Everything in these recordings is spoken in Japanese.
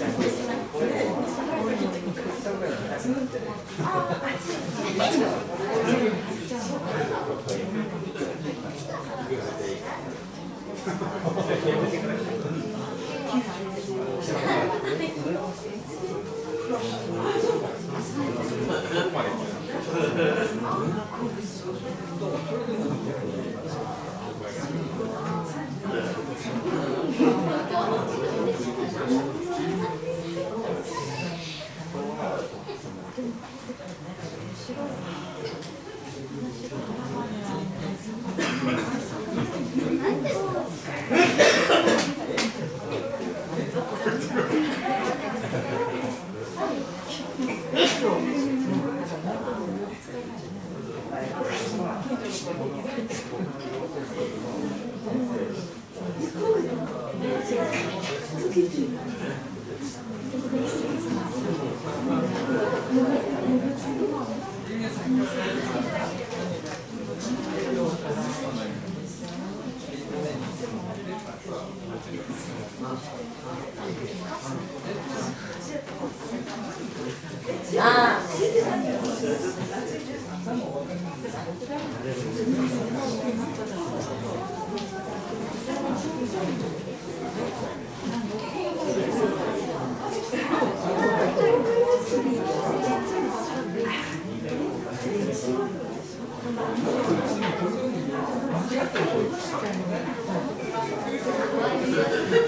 Gracias. 時5分になりました少し遅れ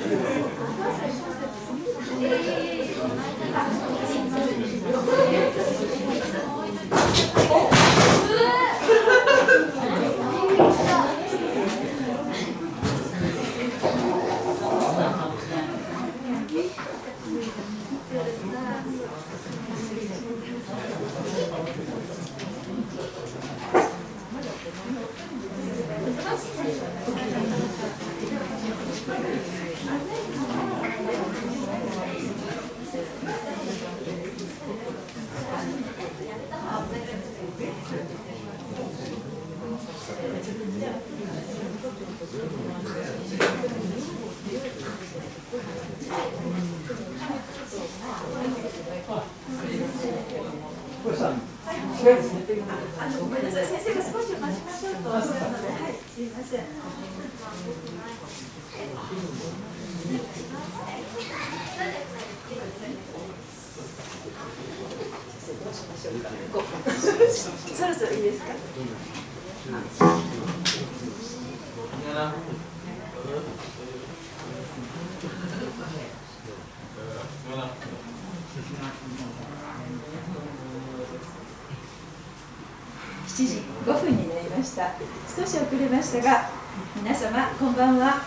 ましたが皆様こんばんは。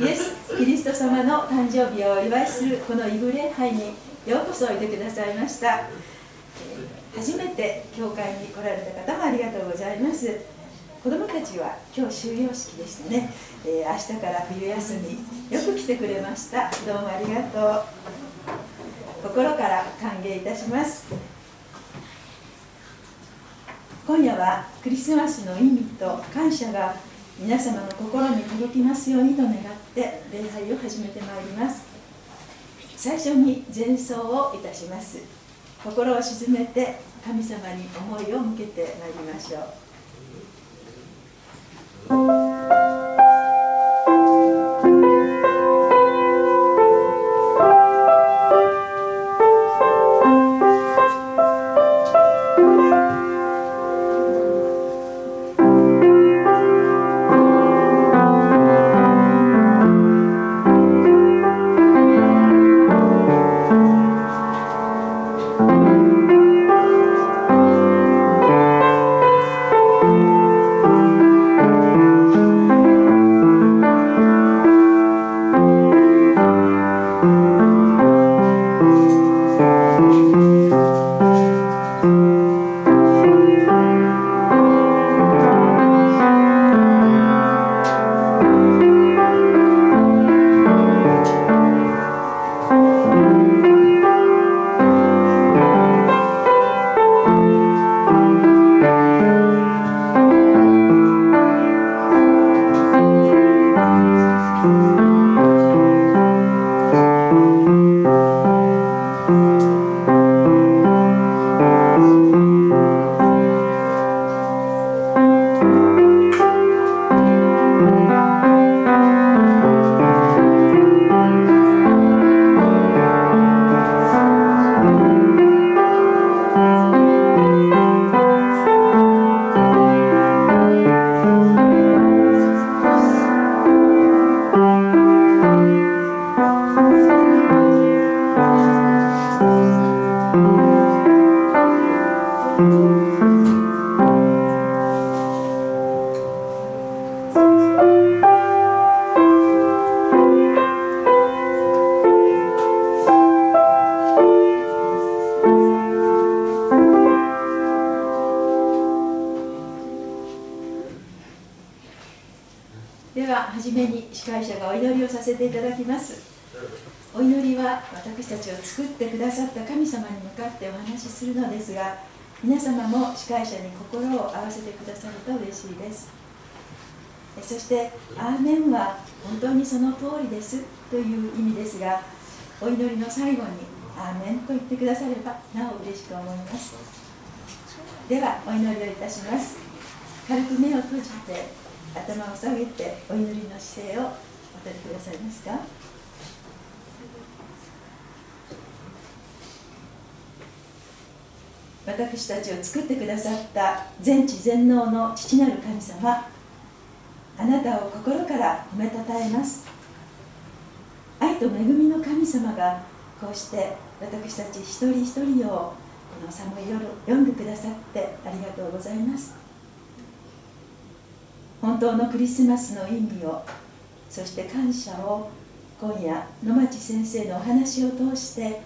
イエス・キリスト様の誕生日をお祝いするこのイブ礼拝にようこそおいでくださいました。初めて教会に来られた方もありがとうございます。子どもたちは今日終業式でしたね、えー、明日から冬休みよく来てくれました。どうもありがとう。心から歓迎いたします今夜はクリスマスの意味と感謝が皆様の心に届きますようにと願って礼拝を始めてまいります。最初に前奏をいたします。心を静めて神様に思いを向けてまいりましょう。皆様も司会者に心を合わせてくださると嬉しいです。そして「アーメンは本当にその通りですという意味ですがお祈りの最後に「アーメンと言ってくださればなお嬉しく思います。ではお祈りをいたします。軽く目を閉じて頭を下げてお祈りの姿勢をお取りくださいますか？私たちを作ってくださった全知全能の父なる神様あなたを心から褒めたたえます。愛と恵みの神様がこうして私たち一人一人をこの寒い夜読んでくださってありがとうございます。本当のクリスマスの意味をそして感謝を今夜野町先生のお話を通して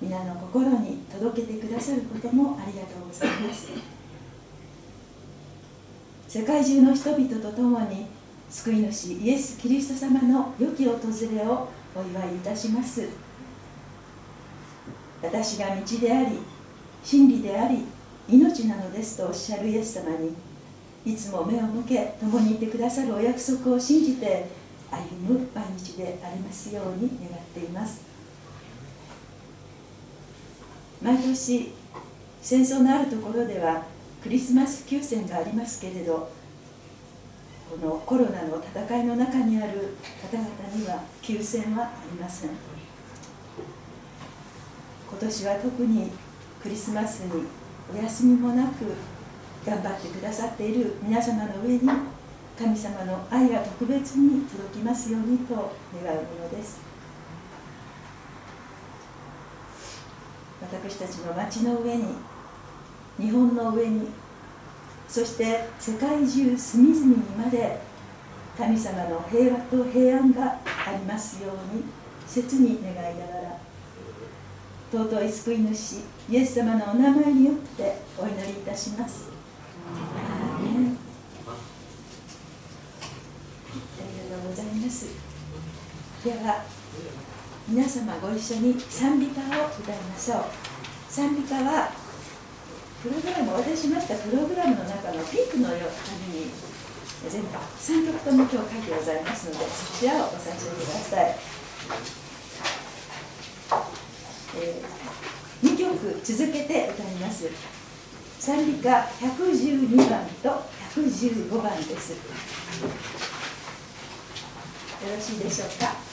皆の心に届けてくださることもありがとうございます。世界中の人々と共に救い主イエス・キリスト様の良き訪れをお祝いいたします。私が道であり真理であり命なのですとおっしゃるイエス様にいつも目を向け共にいてくださるお約束を信じて歩む毎日でありますように願っています。毎年戦争のあるところではクリスマス休戦がありますけれどこのコロナの戦いの中にある方々には休戦はありません。今年は特にクリスマスにお休みもなく頑張ってくださっている皆様の上に神様の愛が特別に届きますようにと願うものです。私たちの町の上に日本の上にそして世界中隅々にまで神様の平和と平安がありますように切に願いながら尊い救い主イエス様のお名前によってお祈りいたします。ありがとうございます。では皆様ご一緒に賛美歌を歌いましょう。賛美歌はプログラムお渡しましたプログラムの中のピンクの紙に全部3曲とも今日書いてございますのでそちらをご参照ください、えー、2曲続けて歌います。賛美歌112番と115番です。よろしいでしょうか？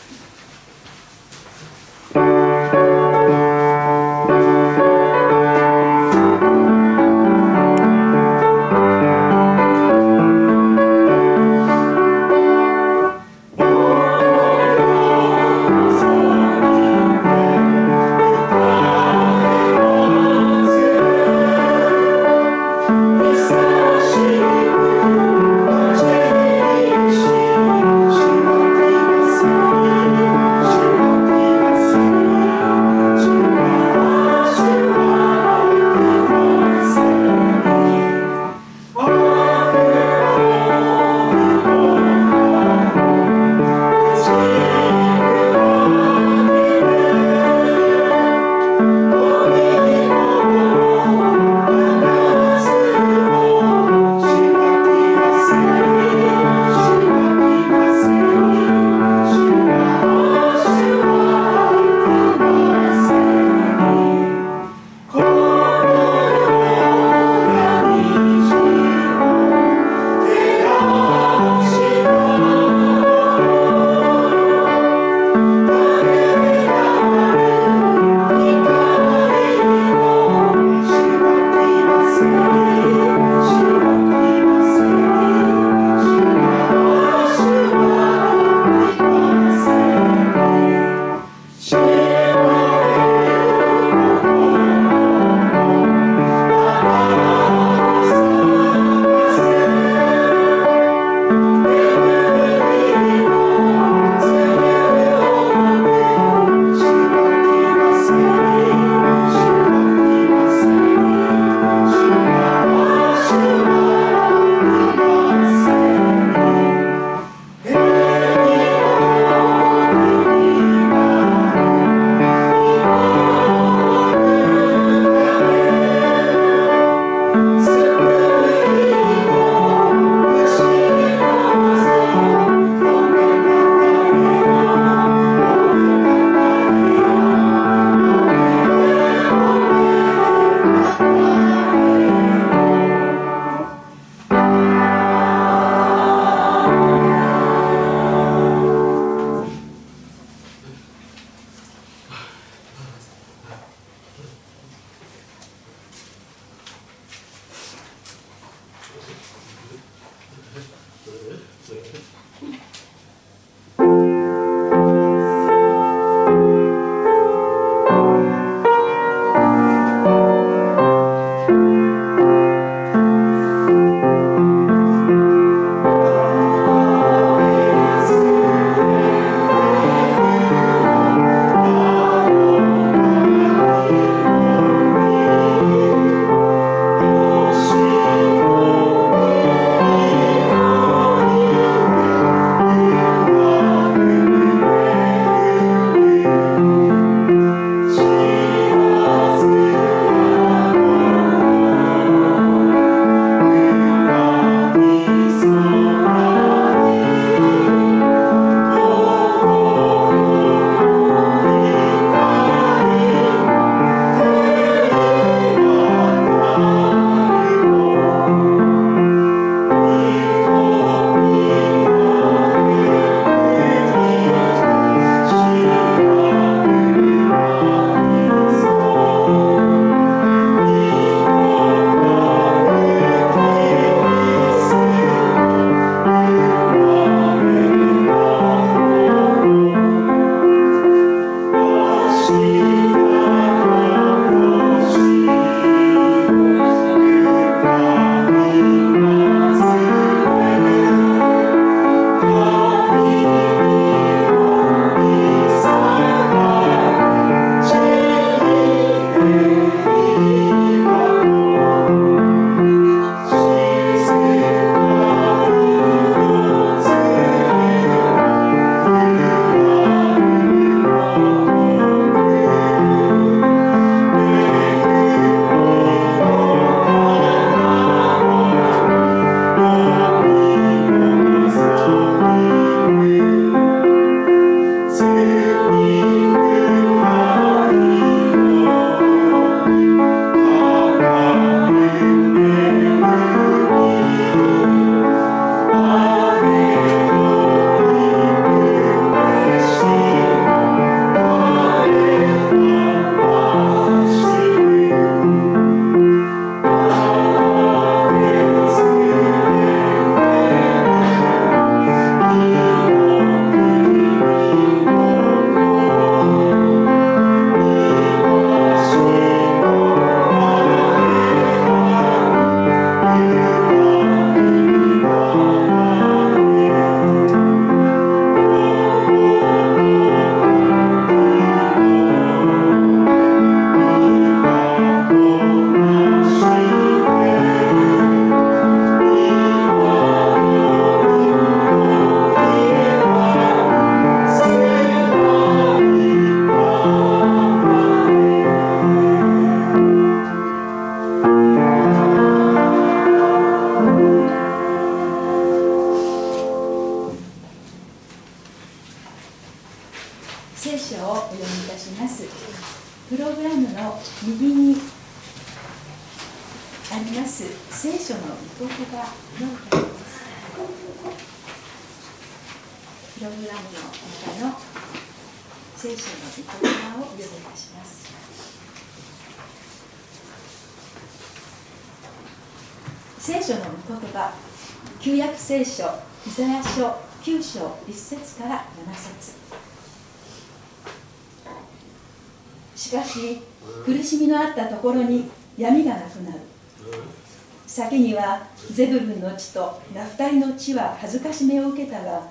けたが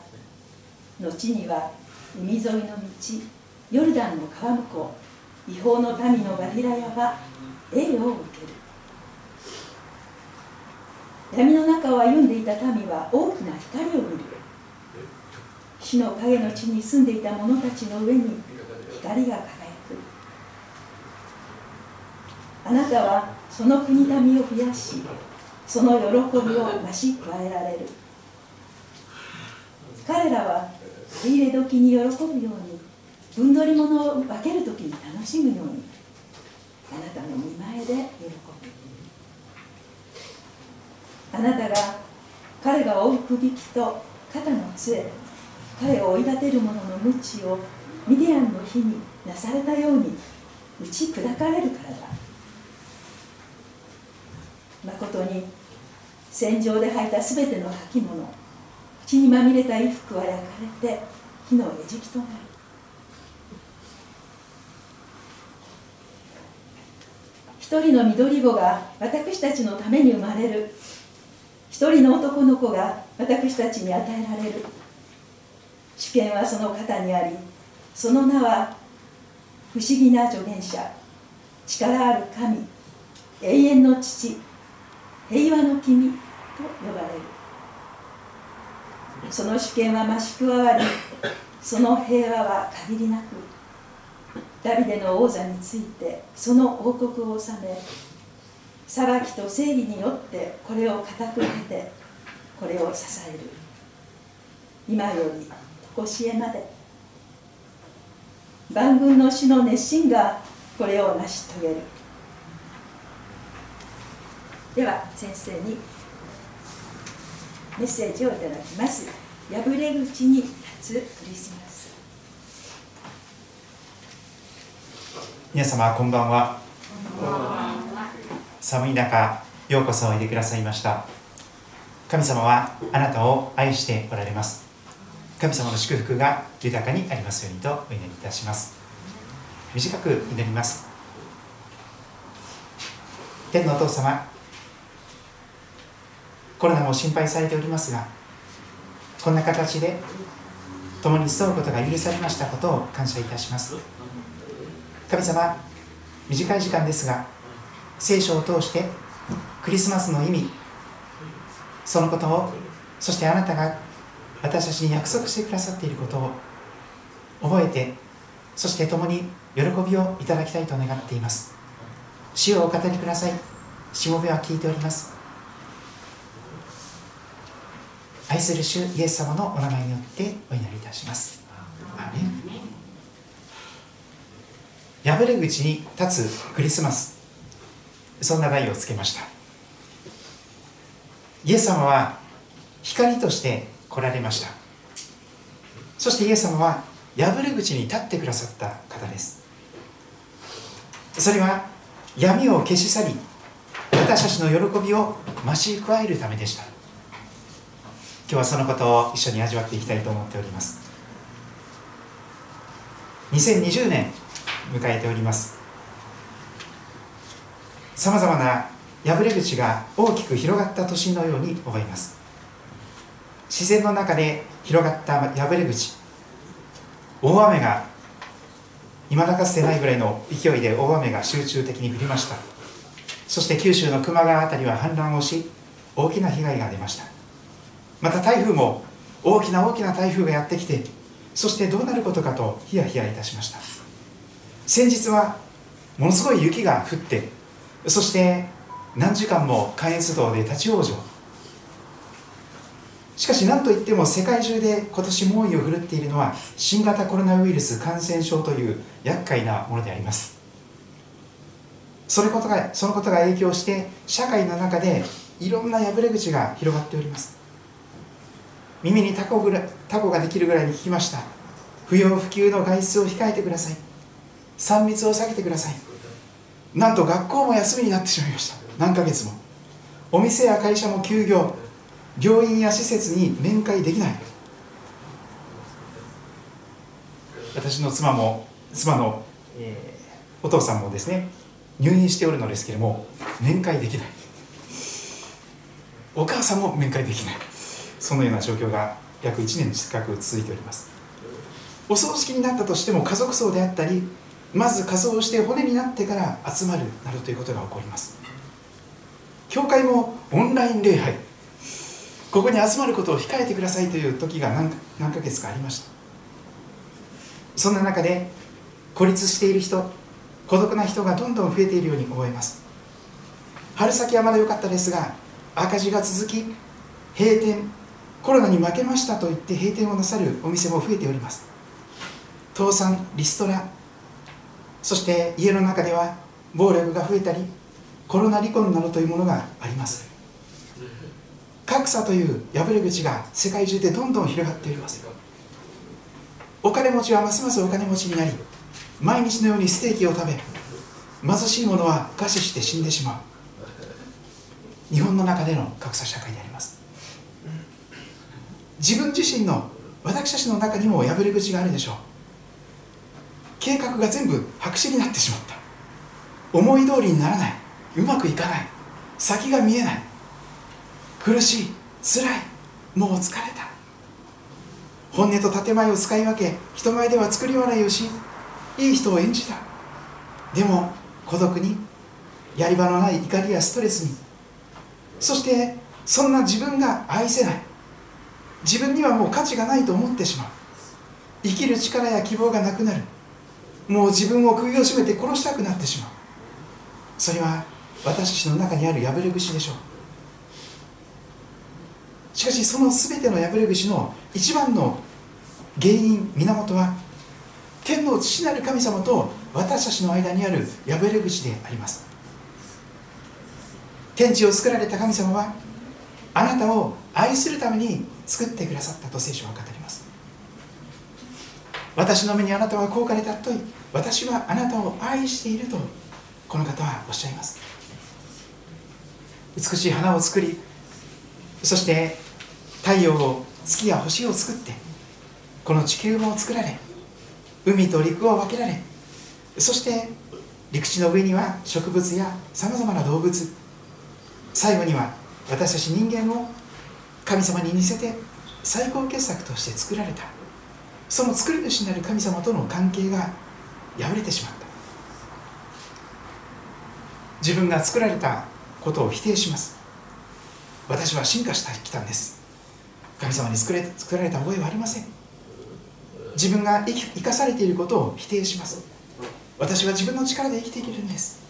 後には海沿いの道ヨルダンの川向こう。違法の民のガリラヤは栄誉を受ける。闇の中を歩んでいた民は大きな光を見る。死の影の地に住んでいた者たちの上に光が輝く。あなたはその国民を増やしその喜びを増し加えられる。彼らは手入れ時に喜ぶように分取り物を分ける時に楽しむようにあなたの見前で喜ぶあなたが彼が追うくびきと肩の杖彼を追い立てる者の鞭をミディアンの日になされたように打ち砕かれるからだ。まことに戦場で履いたすべての履物血にまみれた衣服は焼かれて火の餌食となる。一人の緑子が私たちのために生まれる。一人の男の子が私たちに与えられる。主権はその肩にありその名は不思議な助言者力ある神永遠の父平和の君と呼ばれる。その主権は増し加わりその平和は限りなくダビデの王座についてその王国を治め裁きと正義によってこれを固く立てこれを支える。今より常しえまで。万軍の主の熱心がこれを成し遂げる。では先生にメッセージをいただきます。破れ口に立つクリスマス。皆様こんばんは。寒い中ようこそおいでくださいました。神様はあなたを愛しておられます。神様の祝福が豊かにありますようにとお祈りいたします。短く祈ります。天のお父様コロナも心配されておりますがこんな形で共に集うことが許されましたことを感謝いたします。神様短い時間ですが聖書を通してクリスマスの意味そのことをそしてあなたが私たちに約束してくださっていることを覚えてそして共に喜びをいただきたいと願っています。主をお語りください。しもべは聞いております。愛する主イエス様のお名前によってお祈りいたします。破れ口に立つクリスマス。そんな題をつけました。イエス様は光として来られました。そしてイエス様は破れ口に立ってくださった方です。それは闇を消し去り私たちの喜びを増し加えるためでした今日はそのことを一緒に味わっていきたいと思っております。2020年迎えております。さまざまな破れ口が大きく広がった年のように思います。自然の中で広がった破れ口大雨が今だかつてないぐらいの勢いで大雨が集中的に降りました。そして九州の球磨川辺りは氾濫をし大きな被害が出ました。また台風も大きな大きな台風がやってきてそしてどうなることかとヒヤヒヤいたしました。先日はものすごい雪が降ってそして何時間も関越道で立ち往生。しかし何といっても世界中で今年猛威を振るっているのは新型コロナウイルス感染症という厄介なものであります。それことがそのことが影響して社会の中でいろんな破れ口が広がっております。耳にタコぐらタコができるぐらいに聞きました。不要不急の外出を控えてください。3密を避けてください。なんと学校も休みになってしまいました。何ヶ月も。お店や会社も休業。病院や施設に面会できない。私の妻も妻の、お父さんもですね入院しておるのですけれども面会できない。お母さんも面会できない。そのような状況が約1年近く続いております。お葬式になったとしても家族葬であったりまず仮装して骨になってから集まるなどということが起こります。教会もオンライン礼拝ここに集まることを控えてくださいという時が何何ヶ月かありました。そんな中で孤立している人孤独な人がどんどん増えているように思います。春先はまだ良かったですが赤字が続き閉店コロナに負けましたと言って閉店をなさるお店も増えております。倒産リストラそして家の中では暴力が増えたりコロナ離婚などというものがあります。格差という破れ口が世界中でどんどん広がっています。お金持ちはますますお金持ちになり毎日のようにステーキを食べ貧しい者は餓死して死んでしまう。日本の中での格差社会であります。自分自身の私たちの中にも破れ口があるでしょう。計画が全部白紙になってしまった。思い通りにならない。うまくいかない。先が見えない。苦しい。辛い。もう疲れた。本音と建前を使い分け人前では作り笑いをしいい人を演じた。でも孤独にやり場のない怒りやストレスにそしてそんな自分が愛せない。自分にはもう価値がないと思ってしまう。生きる力や希望がなくなる。もう自分を首を絞めて殺したくなってしまう。それは私たちの中にある破れ口でしょう。しかしその全ての破れ口の一番の原因源は天の父なる神様と私たちの間にある破れ口であります。天地を作られた神様はあなたを愛するために作ってくださったと聖書は語ります。私の目にあなたは高価で尊い私はあなたを愛しているとこの方はおっしゃいます。美しい花を作りそして太陽を月や星を作ってこの地球も作られ海と陸を分けられそして陸地の上には植物やさまざまな動物最後には私たち人間を神様に似せて最高傑作として作られた。その作り主になる神様との関係が破れてしまった。自分が作られたことを否定します。私は進化してきたんです。神様に作れ作られた覚えはありません。自分が生生かされていることを否定します。私は自分の力で生きていけるんです。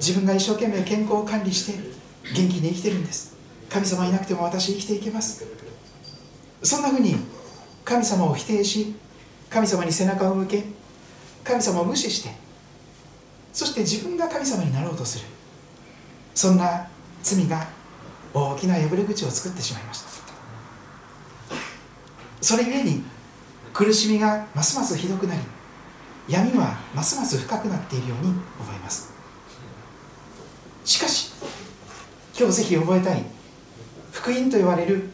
自分が一生懸命健康を管理して元気に生きてるんです。神様いなくても私生きていけます。そんなふうに神様を否定し神様に背中を向け神様を無視してそして自分が神様になろうとする。そんな罪が大きな破れ口を作ってしまいました。それゆえに苦しみがますますひどくなり闇はますます深くなっているように思います。しかし今日ぜひ覚えたい福音と言われる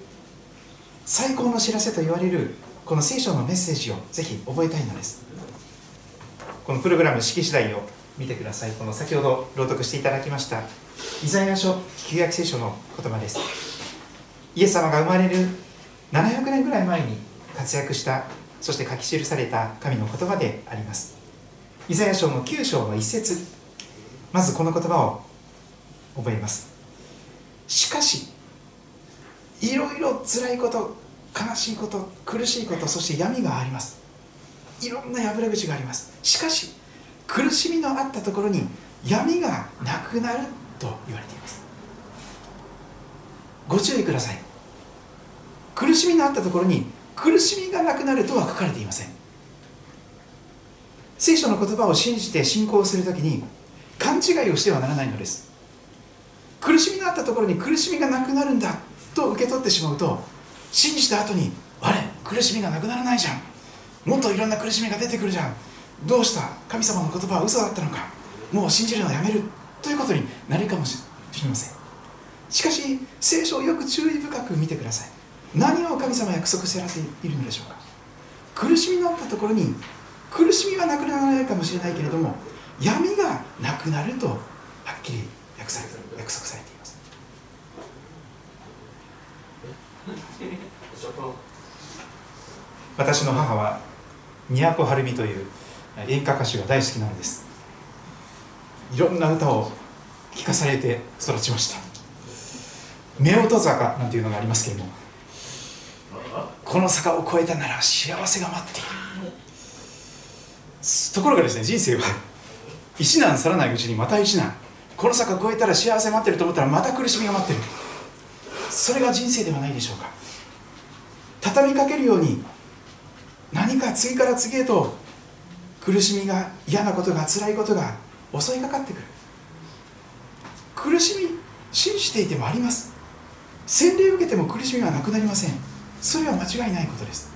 最高の知らせと言われるこの聖書のメッセージをぜひ覚えたいのです。このプログラム式次第を見てください。この先ほど朗読していただきましたイザヤ書旧約聖書の言葉です。イエス様が生まれる700年ぐらい前に活躍したそして書き記された神の言葉であります。イザヤ書の9章の一節まずこの言葉を覚えます。しかしいろいろ辛いこと悲しいこと苦しいことそして闇があります。いろんな破れ口があります。しかし苦しみのあったところに闇がなくなると言われています。ご注意ください。苦しみのあったところに苦しみがなくなるとは書かれていません。聖書の言葉を信じて信仰するときに勘違いをしてはならないのです。苦しみのあったところに苦しみがなくなるんだ。と受け取ってしまうと信じた後にあれ苦しみがなくならないじゃん。もっといろんな苦しみが出てくるじゃん。どうした？神様の言葉は嘘だったのか。もう信じるのはやめる。ということになるかもしれません。しかし聖書をよく注意深く見てください。何を神様約束してられているのでしょうか。苦しみのあったところに苦しみはなくならないかもしれないけれども闇がなくなるとはっきり約束約束されています私の母は都はるみという演歌歌手が大好きなのです。いろんな歌を聴かされて育ちました。夫婦坂なんていうのがありますけれどもこの坂を越えたなら幸せが待っている。ところがですね人生は一難去らないうちにまた一難。この坂を越えたら幸せ待ってると思ったらまた苦しみが待ってる。それが人生ではないでしょうか。畳みかけるように何か次から次へと苦しみが嫌なことが辛いことが襲いかかってくる。苦しみ信じていてもあります。洗礼を受けても苦しみはなくなりません。それは間違いないことです。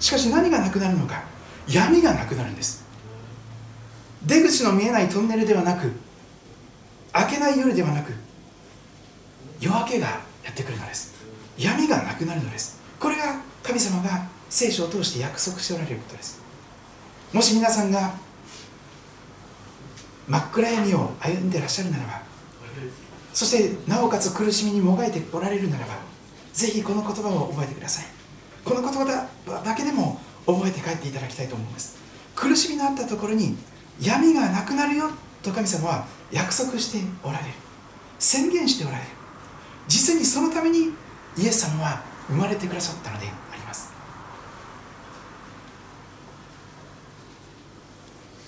しかし何がなくなるのか。闇がなくなるんです。出口の見えないトンネルではなく明けない夜ではなく夜明けがってくるのです。闇がなくなるのです。これが神様が聖書を通して約束しておられることです。もし皆さんが真っ暗闇を歩んでらっしゃるならばそしてなおかつ苦しみにもがいておられるならばぜひこの言葉を覚えてください。この言葉だけでも覚えて帰っていただきたいと思うんです。苦しみのあったところに闇がなくなるよと神様は約束しておられる。宣言しておられる。実にそのためにイエス様は生まれてくださったのであります。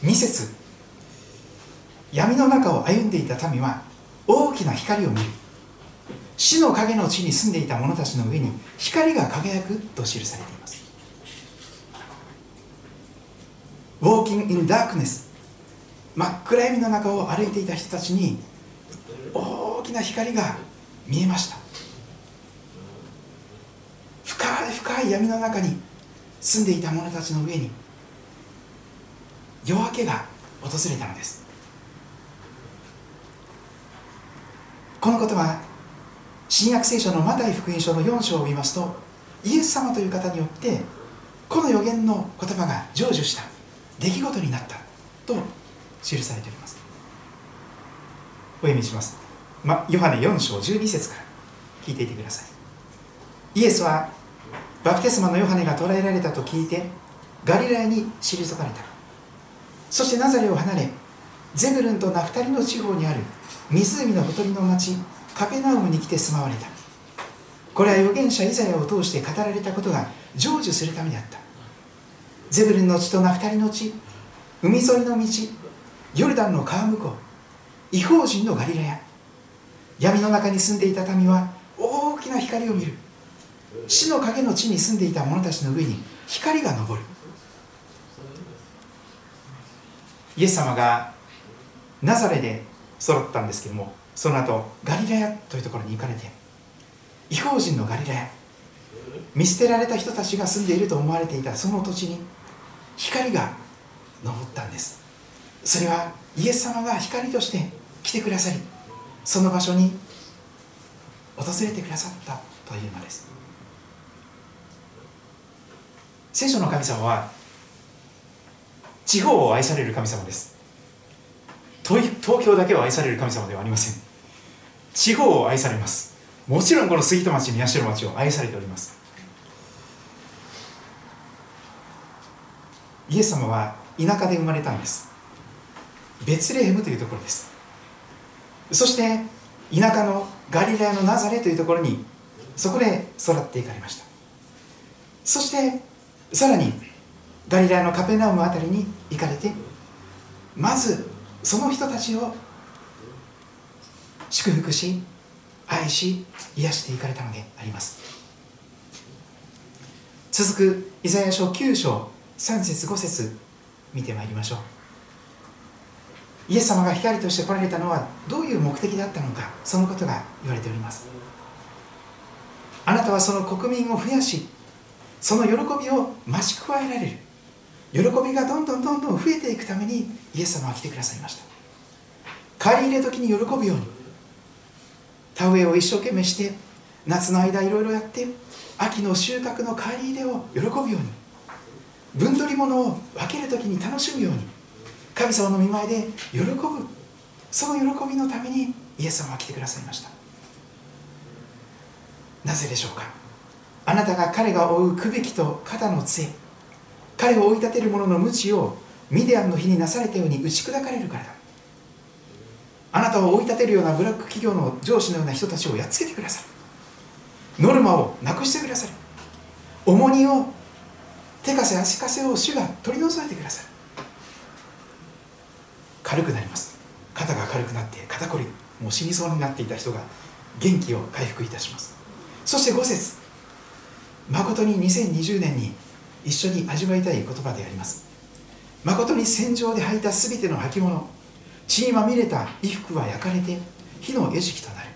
2節。闇の中を歩んでいた民は大きな光を見る。死の影の地に住んでいた者たちの上に光が輝くと記されています。ウォーキング・イン・ダークネス真っ暗闇の中を歩いていた人たちに大きな光が見えました。深い深い闇の中に住んでいた者たちの上に夜明けが訪れたのです。このことは新約聖書のマタイ福音書の4章を見ますとイエス様という方によってこの予言の言葉が成就した出来事になったと記されております。お読みします、ま、ヨハネ4章12節から聞いていてください。イエスはバプテスマのヨハネが捕らえられたと聞いてガリラヤに退かれた。そしてナザレを離れゼブルンとナフタリの地方にある湖のほとりの町カペナウムに来て住まわれた。これは預言者イザヤを通して語られたことが成就するためであった。ゼブルンの地とナフタリの地海沿いの道ヨルダンの川向こう違法人のガリラヤ。闇の中に住んでいた民は大きな光を見る。死の影の地に住んでいた者たちの上に光が昇る。イエス様がナザレで育ったんですけどもその後ガリラヤというところに行かれて違法人のガリラヤ見捨てられた人たちが住んでいると思われていたその土地に光が昇ったんです。それはイエス様が光として来てくださりその場所に訪れてくださったというのです。聖書の神様は地方を愛される神様です。東京だけを愛される神様ではありません。地方を愛されます。もちろんこの杉戸町宮代町を愛されております。イエス様は田舎で生まれたんです。ベツレヘムというところです。そして田舎のガリラヤのナザレというところにそこで育っていかれました。そしてさらにガリラヤのカペナウムあたりに行かれてまずその人たちを祝福し愛し癒していかれたのであります。続くイザヤ書9章3節5節見てまいりましょう。イエス様が光として来られたのはどういう目的だったのかそのことが言われております。あなたはその国民を増やしその喜びを増し加えられる。喜びがどんどんどんどん増えていくためにイエス様は来てくださいました。借り入れ時に喜ぶように田植えを一生懸命して夏の間いろいろやって秋の収穫の借り入れを喜ぶように分取り物を分ける時に楽しむように神様の見前で喜ぶ。その喜びのためにイエス様は来てくださいました。なぜでしょうか？あなたが彼が追うくべきと肩の杖彼を追い立てる者の無知をミディアンの日になされたように打ち砕かれるからだ。あなたを追い立てるようなブラック企業の上司のような人たちをやっつけてくださいノルマをなくしてください重荷を手かせ足かせを主が取り除いてください軽くなります。肩が軽くなって肩こりもう死にそうになっていた人が元気を回復いたします。そして5節誠に2020年に一緒に味わいたい言葉であります。誠に戦場で履いたすべての履物血にまみれた衣服は焼かれて火の餌食となる。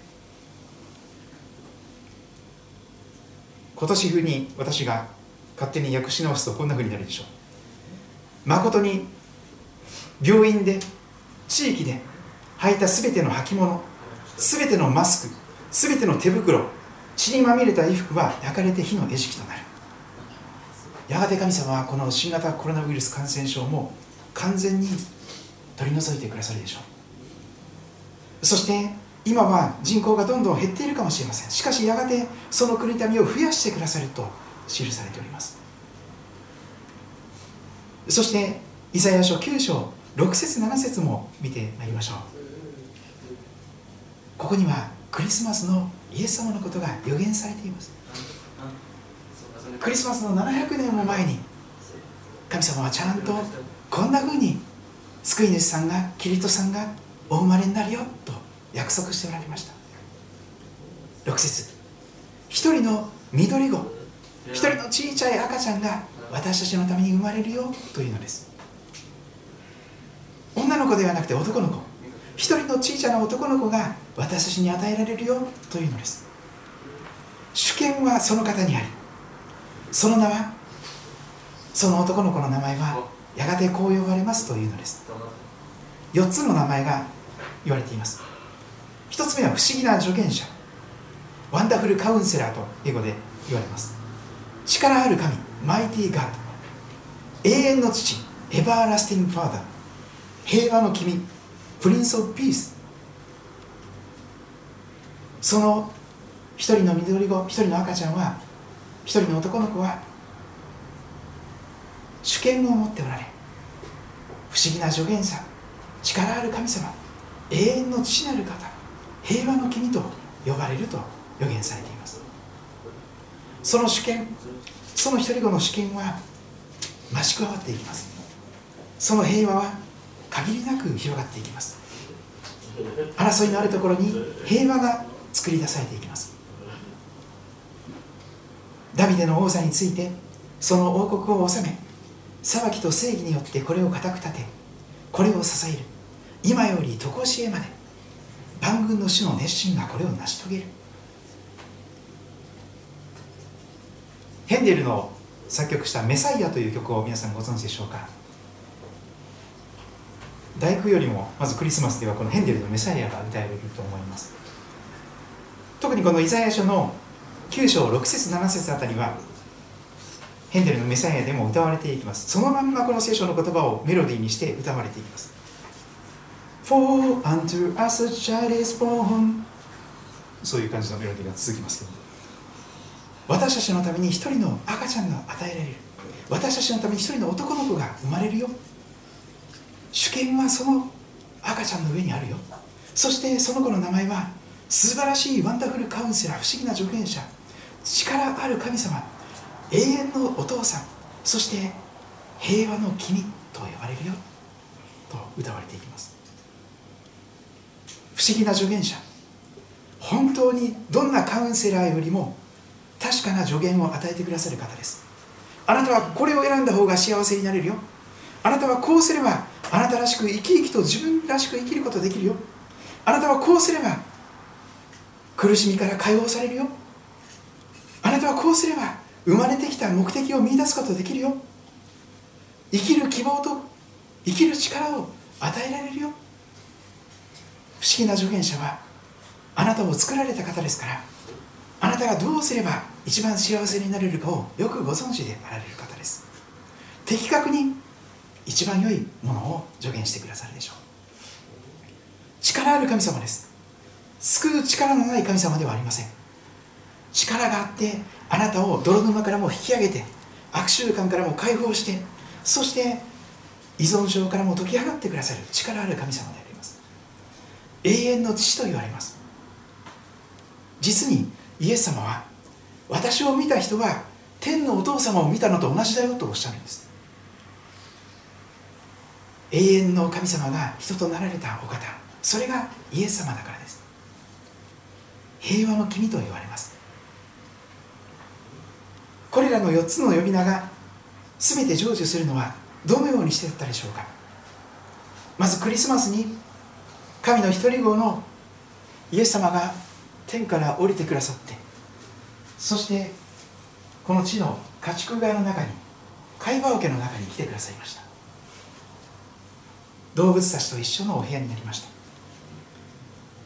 今年風に私が勝手に訳し直すとこんな風になるでしょう。誠に病院で地域で履いたすべての履物すべてのマスクすべての手袋血にまみれた衣服は焼かれて火の餌食となる。やがて神様はこの新型コロナウイルス感染症も完全に取り除いてくださるでしょう。そして今は人口がどんどん減っているかもしれません。しかしやがてその国民を増やしてくださると記されております。そしてイザヤ書9章6節7節も見てまいりましょう。ここにはクリスマスのイエス様のことが予言されています。クリスマスの700年も前に神様はちゃんとこんなふうに救い主さんがキリストさんがお生まれになるよと約束しておられました。6節一人の緑子一人の小さい赤ちゃんが私たちのために生まれるよというのです。女の子ではなくて男の子。一人の小さな男の子が私たちに与えられるよ。というのです。主権はその方にありその名はその男の子の名前はやがてこう呼ばれます。というのです。4つの名前が言われています。1つ目は不思議な助言者。ワンダフルカウンセラーと英語で言われます。力ある神マイティーガード永遠の父エバーラスティングファーダー平和の君プリンス・オブ・ピースその一人の緑子一人の赤ちゃんは一人の男の子は主権を持っておられ不思議な助言者力ある神様永遠の父なる方平和の君と呼ばれると予言されています。その主権その一人子の主権は増し加わっていきます。その平和は限りなく広がっていきます。争いのあるところに平和が作り出されていきます。ダビデの王座についてその王国を治め裁きと正義によってこれを固く立てこれを支える今より常しえまで万軍の主の熱心がこれを成し遂げる。ヘンデルの作曲した「メサイア」という曲を皆さんご存知でしょうか。大工よりもまずクリスマスではこのヘンデルの「メサイア」が歌われると思います。特にこのイザヤ書の9章6節7節あたりはヘンデルのメサイアでも歌われていきます。そのまんまこの聖書の言葉をメロディーにして歌われていきます。For unto us a child is born. そういう感じのメロディーが続きますけど。私たちのために一人の赤ちゃんが与えられる。私たちのために一人の男の子が生まれるよ。主権はその赤ちゃんの上にあるよ。そしてその子の名前は素晴らしいワンダフルカウンセラー不思議な助言者。力ある神様永遠のお父さん。そして平和の君と呼ばれるよ。と歌われていきます。不思議な助言者。本当にどんなカウンセラーよりも確かな助言を与えてくださる方です。あなたはこれを選んだ方が幸せになれるよ。あなたはこうすればあなたらしく生き生きと自分らしく生きることができるよ。あなたはこうすれば苦しみから解放されるよ。あなたはこうすれば生まれてきた目的を見いだすことができるよ。生きる希望と生きる力を与えられるよ。不思議な助言者はあなたを作られた方ですからあなたがどうすれば一番幸せになれるかをよくご存知であられる方です。的確に一番良いものを助言してくださるでしょう。力ある神様です。救う力のない神様ではありません。力があってあなたを泥沼からも引き上げて悪習慣からも解放してそして依存症からも解き放ってくださる力ある神様であります。永遠の父と言われます。実にイエス様は私を見た人は天のお父様を見たのと同じだよとおっしゃるんです。永遠の神様が人となられたお方。それがイエス様だからです。平和の君と言われます。これらの4つの呼び名が全て成就するのはどのようにしてだったでしょうか。まずクリスマスに神の一人子のイエス様が天から降りてくださってそしてこの地の家畜小屋の中に貝羽桶の中に来てくださいました。動物たちと一緒のお部屋になりました。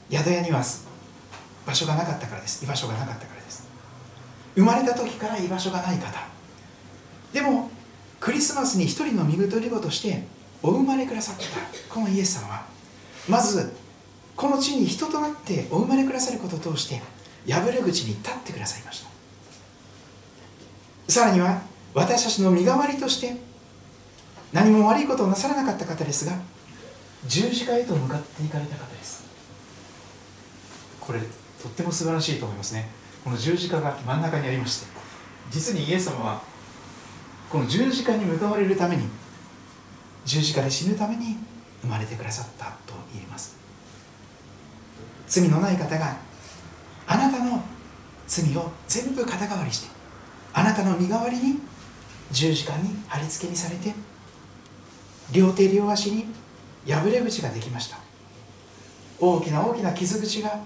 宿屋には場所がなかったからです。居場所がなかったからです。生まれた時から居場所がない方。でもクリスマスに一人の身ぐとり子としてお生まれくださったこのイエス様はまずこの地に人となってお生まれくださることを通して破れ口に立ってくださいました。さらには私たちの身代わりとして何も悪いことをなさらなかった方ですが十字架へと向かっていかれた方です。これとっても素晴らしいと思いますね。この十字架が真ん中にありまして実にイエス様はこの十字架に向かわれるために十字架で死ぬために生まれてくださったと言えます。罪のない方があなたの罪を全部肩代わりしてあなたの身代わりに十字架に貼り付けにされて両手両足に破れ口ができました。大きな大きな傷口が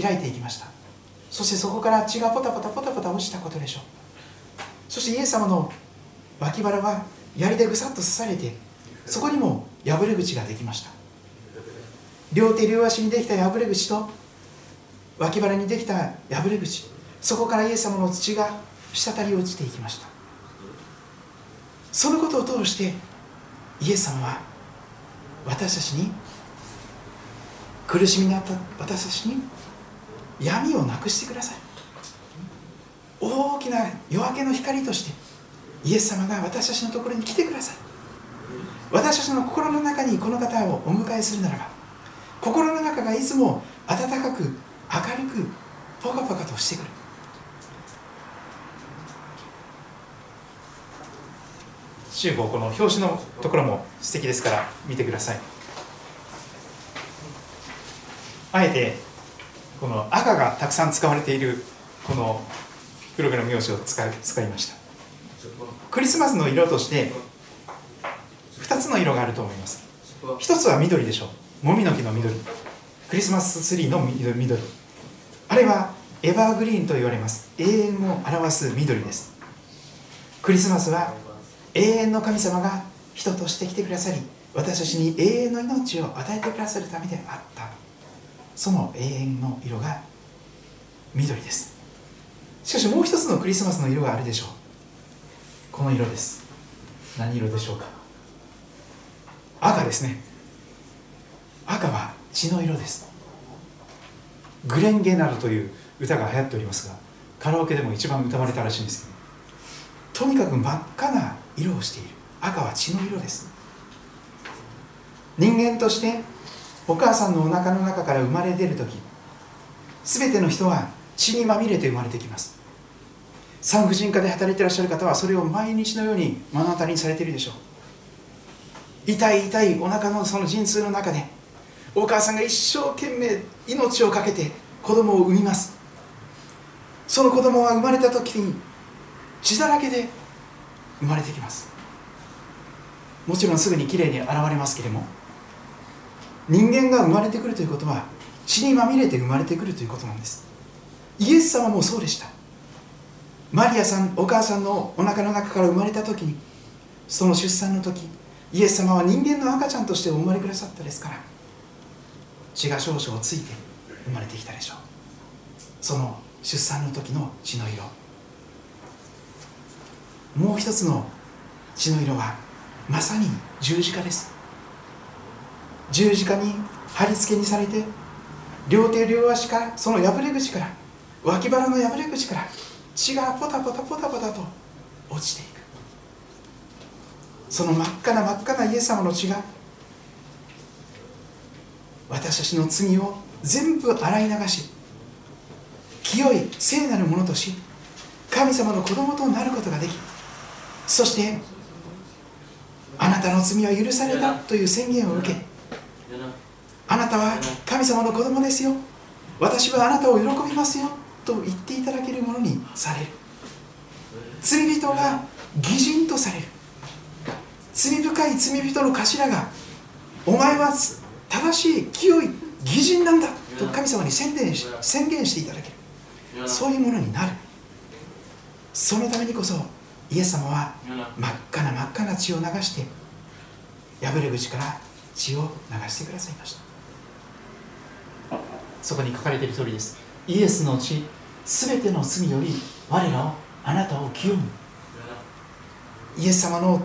開いていきました。そしてそこから血がポタポタポタポタ落ちたことでしょう。そしてイエス様の脇腹は槍でぐさっと刺されてそこにも破れ口ができました。両手両足にできた破れ口と脇腹にできた破れ口。そこからイエス様の土が滴り落ちていきました。そのことを通してイエス様は私たちに？苦しみにあった私たちに？闇をなくしてください。大きな夜明けの光としてイエス様が私たちのところに来てください。私たちの心の中にこの方をお迎えするならば心の中がいつも温かく明るくポカポカとしてくる。集合この表紙のところも素敵ですから見てください。あえてこの赤がたくさん使われているこのプログラム用紙を使い使いました。クリスマスの色として2つの色があると思います。1つは緑でしょう。もみの木の緑。クリスマスツリーの緑。あれはエバーグリーンと言われます。永遠を表す緑です。クリスマスは永遠の神様が人として来てくださり私たちに永遠の命を与えてくださるためであった。その永遠の色が緑です。しかしもう一つのクリスマスの色があるでしょう。この色です。何色でしょうか。赤ですね。赤は血の色です。グレンゲナルという歌が流行っておりますがカラオケでも一番歌われたらしいんですとにかく真っ赤な色をしている。赤は血の色です。人間としてお母さんのお腹の中から生まれ出る時全ての人は血にまみれて生まれてきます。産婦人科で働いていらっしゃる方はそれを毎日のように目の当たりにされているでしょう。痛い痛いお腹のその陣痛の中でお母さんが一生懸命命を懸けて子供を産みます。その子供は生まれた時に血だらけで生まれてきます。もちろんすぐにきれいに現れますけれども人間が生まれてくるということは血にまみれて生まれてくるということなんです。イエス様もそうでした。マリアさんお母さんのお腹の中から生まれた時にその出産の時イエス様は人間の赤ちゃんとしてお生まれくださったですから血が少々ついて生まれてきたでしょう。その出産の時の血の色。もう一つの血の色はまさに十字架です。十字架に貼り付けにされて両手両足からその破れ口から脇腹の破れ口から血がポタポタポタポタと落ちていく。その真っ赤な真っ赤なイエス様の血が私たちの罪を全部洗い流し清い聖なるものとし神様の子供となることができそしてあなたの罪は許されたという宣言を受けあなたは神様の子供ですよ。私はあなたを喜びますよと言っていただけるものにされる。罪人が義人とされる。罪深い罪人の頭がお前は正しい清い義人なんだと神様に宣言し宣言していただける。そういうものになる。そのためにこそイエス様は真っ赤な真っ赤な血を流して破れ口から血を流してくださいました。そこに書かれている通りです。イエスの血すべての罪より我らをあなたを清む。イエス様の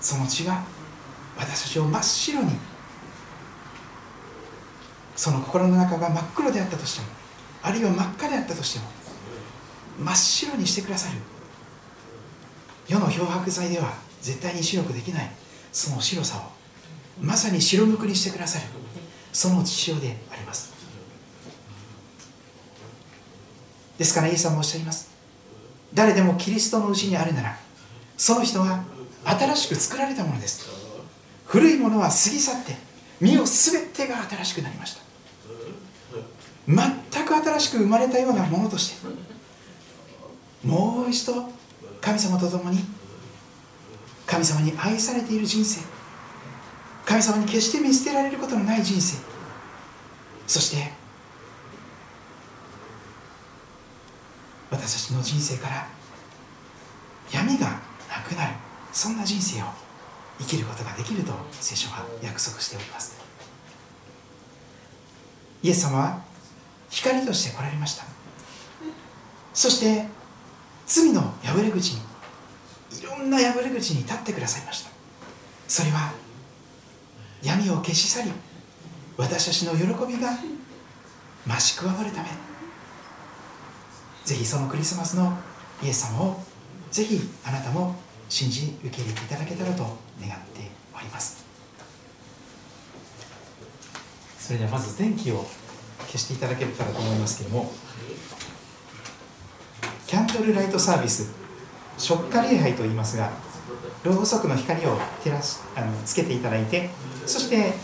その血が私たちを真っ白にその心の中が真っ黒であったとしてもあるいは真っ赤であったとしても真っ白にしてくださる世の漂白剤では絶対に白くできない。その白さを。まさに白むくにしてくださる。その血潮であります。ですからイエス様もおっしゃいます。誰でもキリストのうちにあるならその人は新しく作られたものです。古いものは過ぎ去って身を全てが新しくなりました。全く新しく生まれたようなものとしてもう一度神様と共に神様に愛されている人生神様に決して見捨てられることのない人生そして私たちの人生から闇がなくなるそんな人生を生きることができると聖書は約束しております。イエス様は光として来られました。そして罪の破れ口にいろんな破れ口に立ってくださいました。それは闇を消し去り私たちの喜びが増し加わるため。ぜひそのクリスマスのイエス様をぜひあなたも信じ受け入れていただけたらと願っております。それではまず電気を消していただけたらと思いますけれども。キャンドルライトサービス。食火礼拝といいますがろうそくの光を照らしあのつけていただいてそして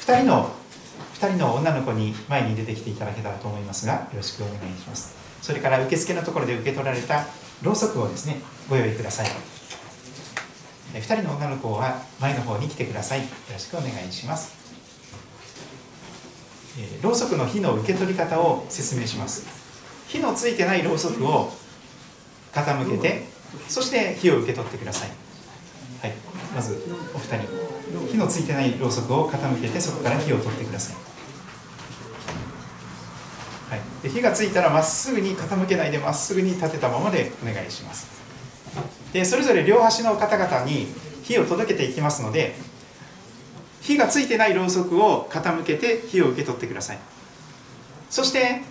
2人の2人の女の子に前に出てきていただけたらと思いますがよろしくお願いします。それから受付のところで受け取られたろうそくをですねご用意ください。2人の女の子は前の方に来てください。よろしくお願いします。ろうそくの火の受け取り方を説明します。火のついてないろうそくを傾けてそして火を受け取ってください。はい。まずお二人。火のついてないろうそくを傾けてそこから火を取ってください。はい、で火がついたらまっすぐに傾けないでまっすぐに立てたままでお願いします。でそれぞれ両端の方々に火を届けていきますので火がついてないろうそくを傾けて火を受け取ってください。そして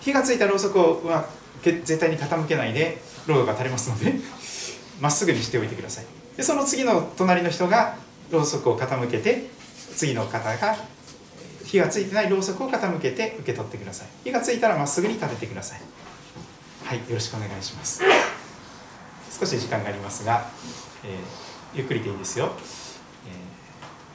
火がついたろうそくは絶対に傾けないでロードが垂れますので まっすぐにしておいてください。でその次の隣の人がろうそくを傾けて次の方が火がついてないろうそくを傾けて受け取ってください。火がついたらまっすぐに立ててください。はいよろしくお願いします。少し時間がありますが、えー、ゆっくりでいいですよ、え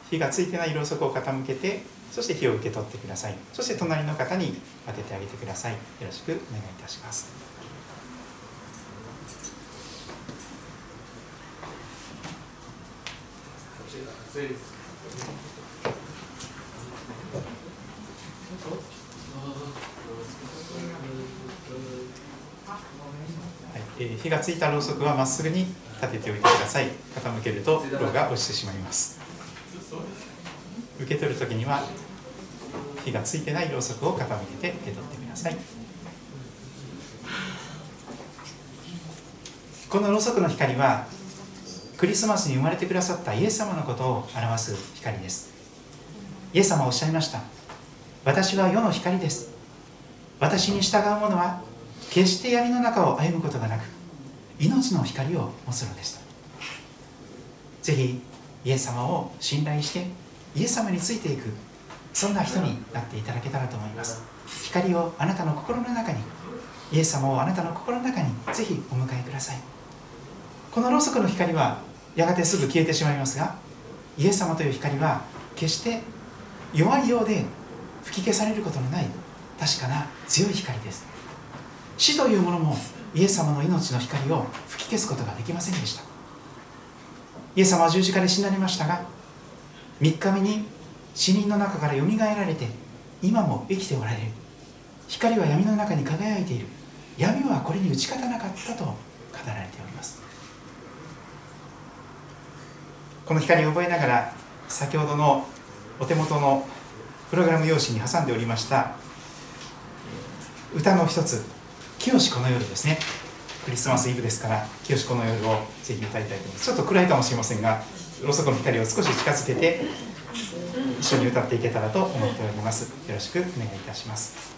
ー、火がついてないろうそくを傾けてそして火を受け取ってください。そして隣の方に当ててあげてください。よろしくお願いいたします。はい。で。えー、火がついたろうそくはまっすぐに立てておいてください。傾けるとろうが落ちてしまいます。受け取る時には火がついてないろうそくを傾けて受け取ってください。このろうそくの光はクリスマスに生まれてくださったイエス様のことを表す光です。イエス様はおっしゃいました。私は世の光です。私に従う者は決して闇の中を歩むことがなく命の光を持つのですぜひイエス様を信頼してイエス様についていくそんな人になっていただけたらと思います。光をあなたの心の中にイエス様をあなたの心の中にぜひお迎えください。このろうそくの光はやがてすぐ消えてしまいますがイエス様という光は決して弱いようで吹き消されることのない確かな強い光です。死というものもイエス様の命の光を吹き消すことができませんでした。イエス様は十字架で死なれましたが3日目に死人の中からよみがえられて今も生きておられる。光は闇の中に輝いている。闇はこれに打ち勝たなかったと語られております。この光を覚えながら先ほどのお手元のプログラム用紙に挟んでおりました歌の一つ「清しこの夜」ですね。クリスマスイブですから「清しこの夜」をぜひ歌いたいと思います。ちょっと暗いかもしれませんがろうそくの光を少し近づけて一緒に歌っていけたらと思っております。よろしくお願いいたします。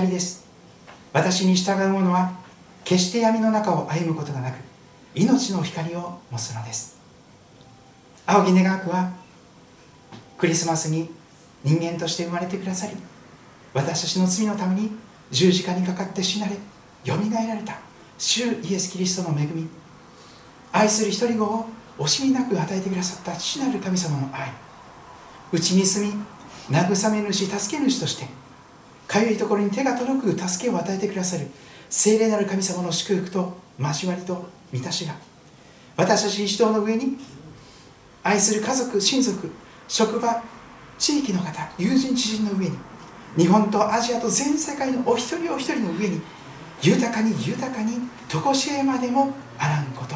光です。私に従う者は決して闇の中を歩むことがなく命の光を持つのです。青木願わくはクリスマスに人間として生まれてくださり私たちの罪のために十字架にかかって死なれよみがえられた主イエス・キリストの恵み。愛する一人子を惜しみなく与えてくださった父なる神様の愛。うちに住み慰め主助け主としてかゆいところに手が届く助けを与えてくださる。聖霊なる神様の祝福と交わりと満たしが。私たち一同の上に愛する家族親族職場地域の方友人知人の上に日本とアジアと全世界のお一人お一人の上に豊かに豊かに常しえまでもあらんこと。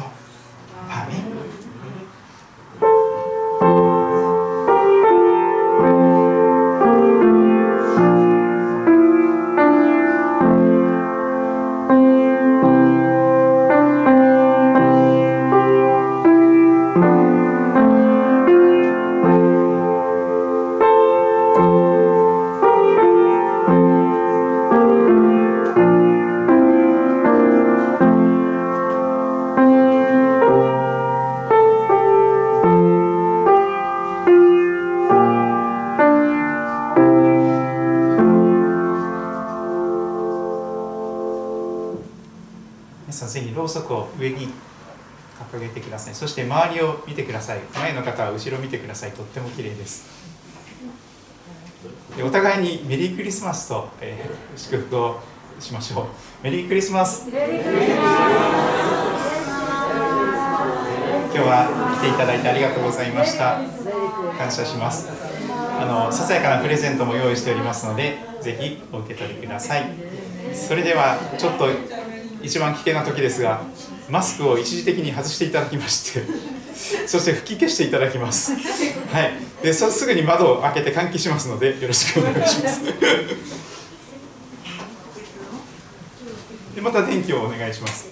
周りを見てください。前の方は後ろ見てください。とっても綺麗です。でお互いにメリークリスマスと、えー、祝福をしましょう。メリークリスマス。今日は来ていただいてありがとうございました。感謝します。あのささやかなプレゼントも用意しておりますのでぜひお受け取りください。それではちょっと一番危険な時ですがマスクを一時的に外していただきまして そして吹き消していただきます。はい。でそすぐに窓を開けて換気しますのでよろしくお願いします。でまた電気をお願いします。